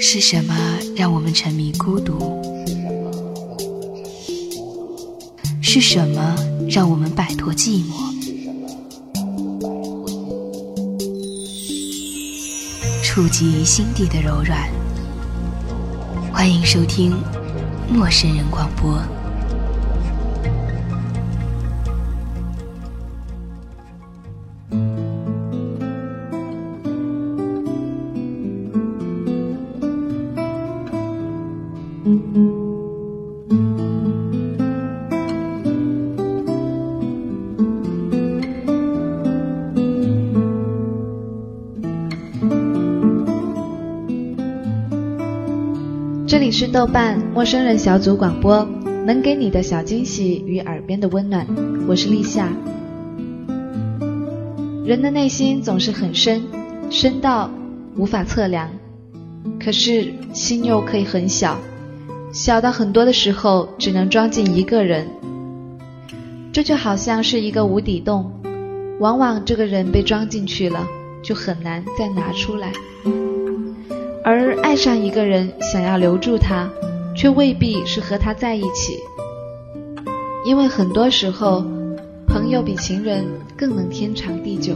是什么让我们沉迷孤独？是什么让我们摆脱寂寞？触及心底的柔软。欢迎收听《陌生人广播》。是豆瓣陌生人小组广播，能给你的小惊喜与耳边的温暖，我是立夏。人的内心总是很深，深到无法测量，可是心又可以很小，小到很多的时候只能装进一个人。这就好像是一个无底洞，往往这个人被装进去了，就很难再拿出来。而爱上一个人，想要留住他，却未必是和他在一起，因为很多时候，朋友比情人更能天长地久。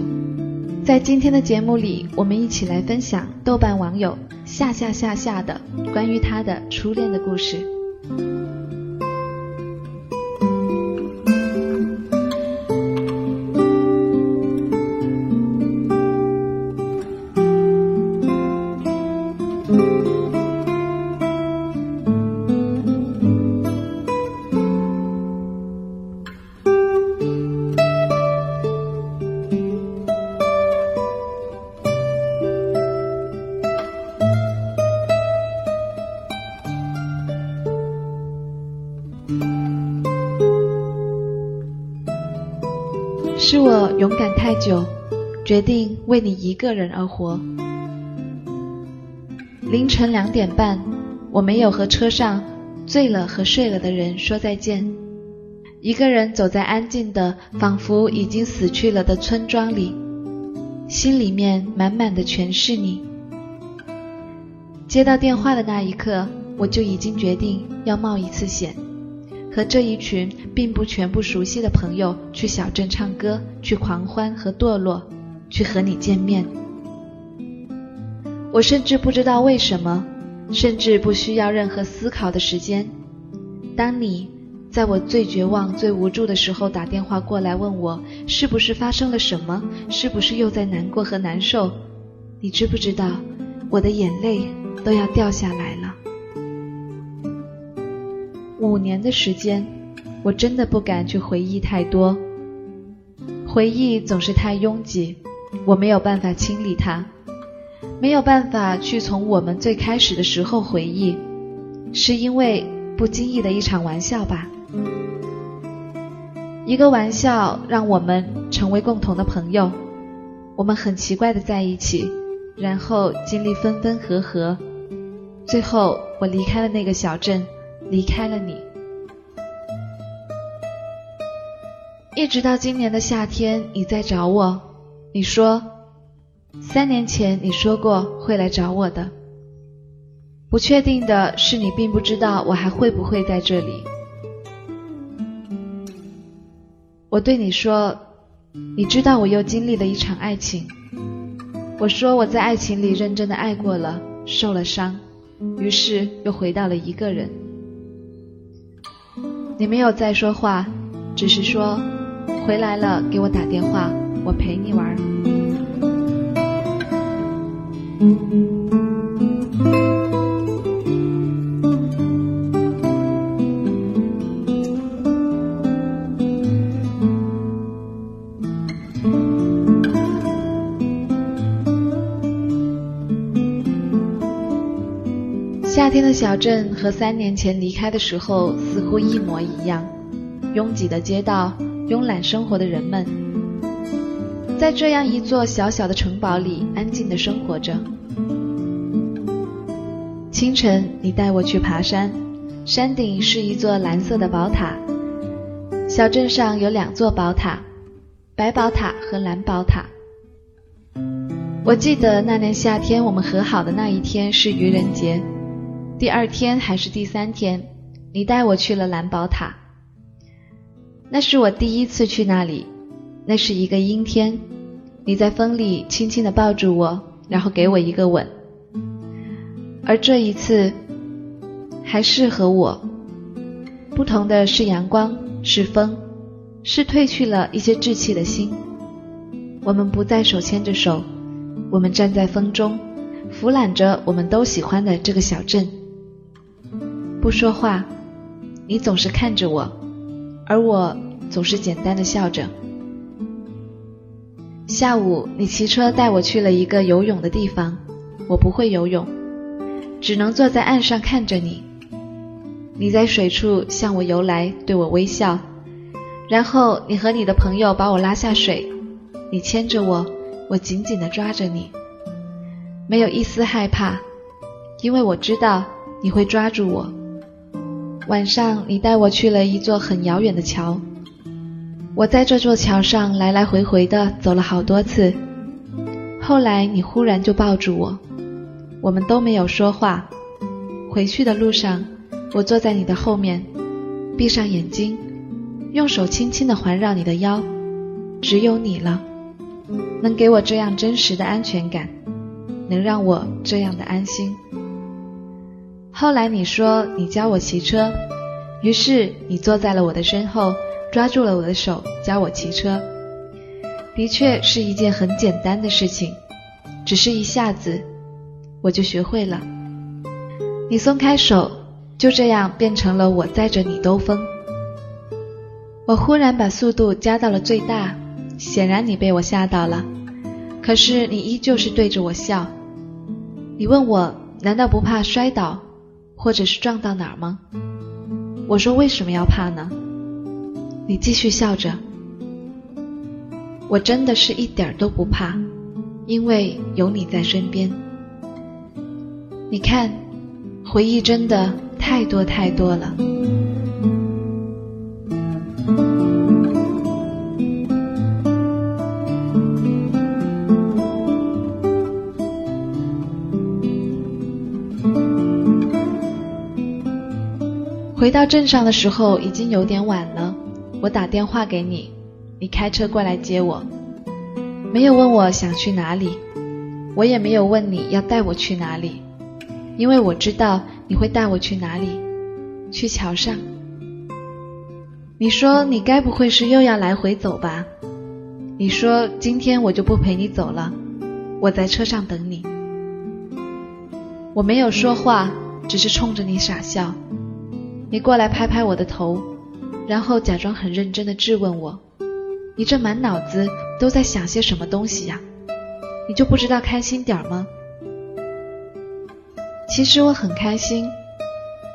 在今天的节目里，我们一起来分享豆瓣网友下下下下的关于他的初恋的故事。是我勇敢太久，决定为你一个人而活。凌晨两点半，我没有和车上醉了和睡了的人说再见，一个人走在安静的、仿佛已经死去了的村庄里，心里面满满的全是你。接到电话的那一刻，我就已经决定要冒一次险。和这一群并不全部熟悉的朋友去小镇唱歌，去狂欢和堕落，去和你见面。我甚至不知道为什么，甚至不需要任何思考的时间。当你在我最绝望、最无助的时候打电话过来问我是不是发生了什么，是不是又在难过和难受，你知不知道我的眼泪都要掉下来。五年的时间，我真的不敢去回忆太多。回忆总是太拥挤，我没有办法清理它，没有办法去从我们最开始的时候回忆，是因为不经意的一场玩笑吧？一个玩笑让我们成为共同的朋友，我们很奇怪的在一起，然后经历分分合合，最后我离开了那个小镇。离开了你，一直到今年的夏天，你在找我。你说，三年前你说过会来找我的。不确定的是，你并不知道我还会不会在这里。我对你说，你知道我又经历了一场爱情。我说我在爱情里认真的爱过了，受了伤，于是又回到了一个人。你没有再说话，只是说回来了给我打电话，我陪你玩。夏天的小镇和三年前离开的时候似乎一模一样，拥挤的街道，慵懒生活的人们，在这样一座小小的城堡里安静的生活着。清晨，你带我去爬山，山顶是一座蓝色的宝塔。小镇上有两座宝塔，白宝塔和蓝宝塔。我记得那年夏天我们和好的那一天是愚人节，第二天还是第三天，你带我去了蓝宝塔。那是我第一次去那里，那是一个阴天，你在风里轻轻地抱住我，然后给我一个吻。而这一次，还是和我，不同的是阳光，是风，是褪去了一些稚气的心。我们不再手牵着手。我们站在风中，俯览着我们都喜欢的这个小镇，不说话。你总是看着我，而我总是简单的笑着。下午，你骑车带我去了一个游泳的地方，我不会游泳，只能坐在岸上看着你。你在水处向我游来，对我微笑，然后你和你的朋友把我拉下水，你牵着我。我紧紧地抓着你，没有一丝害怕，因为我知道你会抓住我。晚上，你带我去了一座很遥远的桥，我在这座桥上来来回回的走了好多次。后来，你忽然就抱住我，我们都没有说话。回去的路上，我坐在你的后面，闭上眼睛，用手轻轻的环绕你的腰，只有你了。能给我这样真实的安全感，能让我这样的安心。后来你说你教我骑车，于是你坐在了我的身后，抓住了我的手教我骑车。的确是一件很简单的事情，只是一下子我就学会了。你松开手，就这样变成了我载着你兜风。我忽然把速度加到了最大。显然你被我吓到了，可是你依旧是对着我笑。你问我难道不怕摔倒，或者是撞到哪儿吗？我说为什么要怕呢？你继续笑着。我真的是一点儿都不怕，因为有你在身边。你看，回忆真的太多太多了。回到镇上的时候已经有点晚了，我打电话给你，你开车过来接我，没有问我想去哪里，我也没有问你要带我去哪里，因为我知道你会带我去哪里，去桥上。你说你该不会是又要来回走吧？你说今天我就不陪你走了，我在车上等你。我没有说话，只是冲着你傻笑。你过来拍拍我的头，然后假装很认真的质问我：“你这满脑子都在想些什么东西呀？你就不知道开心点儿吗？”其实我很开心，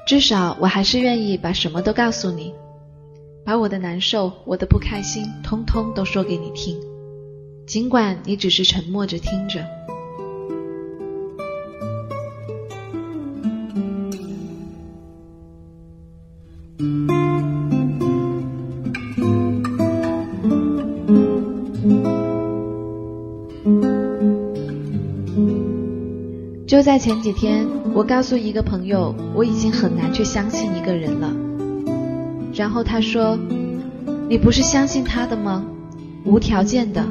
至少我还是愿意把什么都告诉你，把我的难受、我的不开心，通通都说给你听，尽管你只是沉默着听着。就在前几天，我告诉一个朋友，我已经很难去相信一个人了。然后他说：“你不是相信他的吗？无条件的。”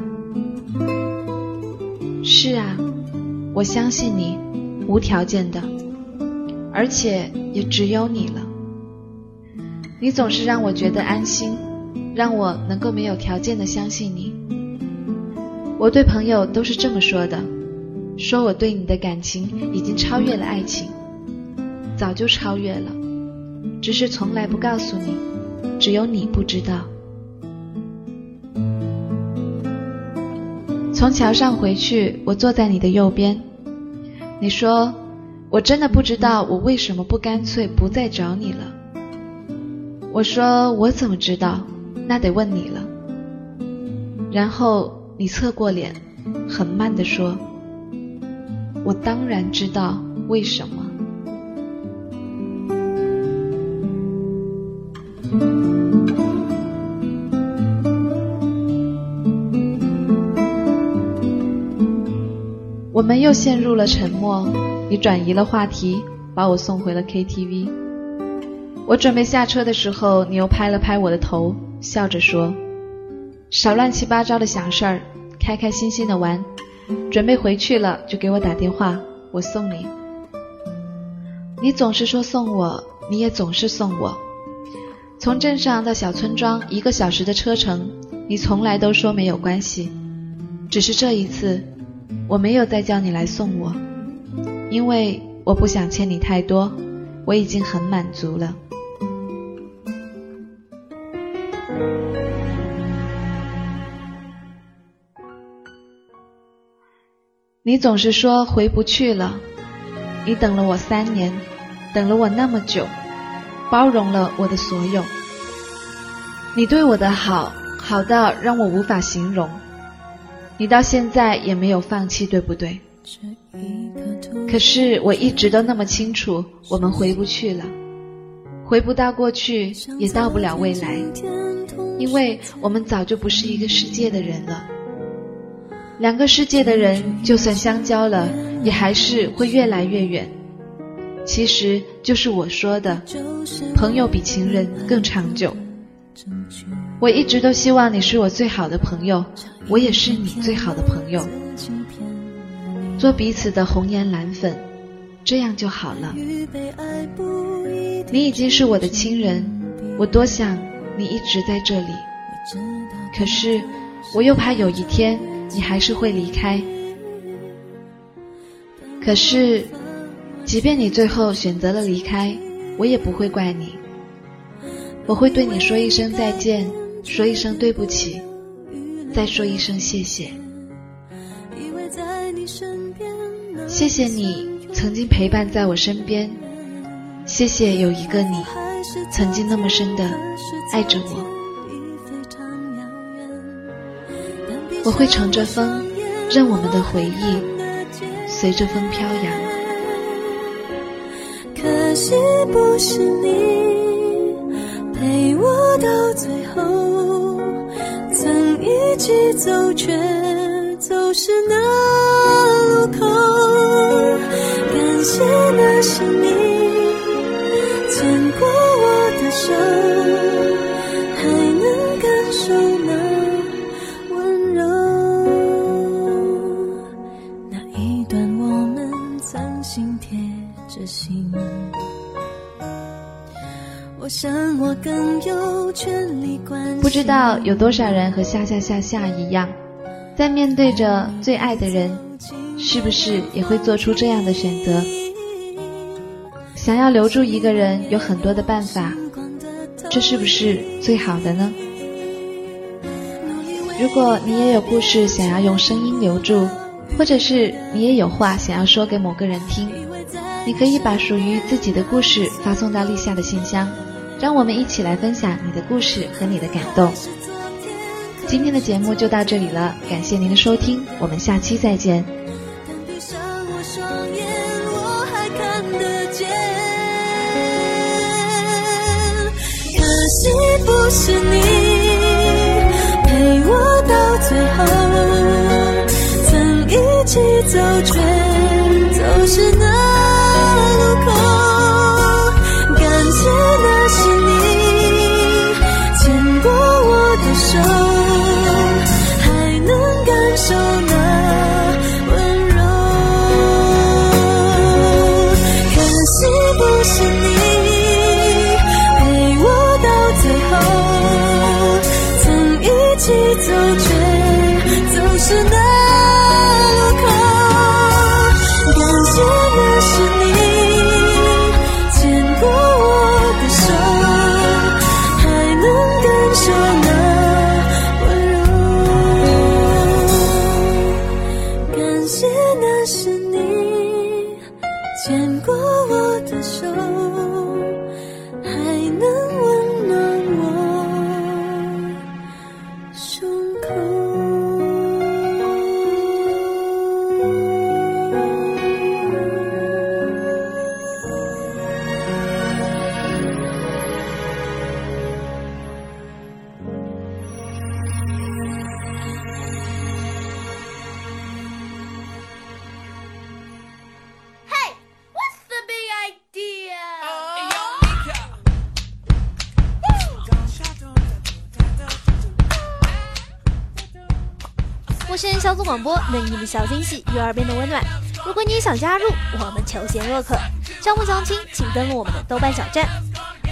是啊，我相信你，无条件的，而且也只有你了。你总是让我觉得安心，让我能够没有条件的相信你。我对朋友都是这么说的。说我对你的感情已经超越了爱情，早就超越了，只是从来不告诉你，只有你不知道。从桥上回去，我坐在你的右边。你说，我真的不知道我为什么不干脆不再找你了。我说，我怎么知道？那得问你了。然后你侧过脸，很慢地说。我当然知道为什么。我们又陷入了沉默。你转移了话题，把我送回了 KTV。我准备下车的时候，你又拍了拍我的头，笑着说：“少乱七八糟的想事儿，开开心心的玩。准备回去了就给我打电话，我送你。”你总是说送我，你也总是送我。从镇上到小村庄一个小时的车程，你从来都说没有关系。只是这一次，我没有再叫你来送我，因为我不想欠你太多，我已经很满足了。你总是说回不去了，你等了我三年，等了我那么久，包容了我的所有。你对我的好，好到让我无法形容。你到现在也没有放弃，对不对？可是我一直都那么清楚，我们回不去了，回不到过去，也到不了未来，因为我们早就不是一个世界的人了。两个世界的人，就算相交了，也还是会越来越远。其实就是我说的，朋友比情人更长久。我一直都希望你是我最好的朋友，我也是你最好的朋友，做彼此的红颜蓝粉，这样就好了。你已经是我的亲人，我多想你一直在这里，可是我又怕有一天。你还是会离开，可是，即便你最后选择了离开，我也不会怪你。我会对你说一声再见，说一声对不起，再说一声谢谢。谢谢你曾经陪伴在我身边，谢谢有一个你，曾经那么深的爱着我。我会乘着风，让我们的回忆随着风飘扬。可惜不是你陪我到最后，曾一起走，却走失那路口。感谢那是你牵过我的手。不知道有多少人和夏夏夏夏一样，在面对着最爱的人，是不是也会做出这样的选择？想要留住一个人，有很多的办法，这是不是最好的呢？如果你也有故事想要用声音留住，或者是你也有话想要说给某个人听，你可以把属于自己的故事发送到立夏的信箱。让我们一起来分享你的故事和你的感动。今天的节目就到这里了，感谢您的收听，我们下期再见。可惜不是你陪我到最后，曾一起走，却走失那嘿，what's the big idea？陌生人小组广播，给你的小惊喜，育儿变得温暖。如果你也想加入，我们求贤若渴，招募相亲，请登录我们的豆瓣小站。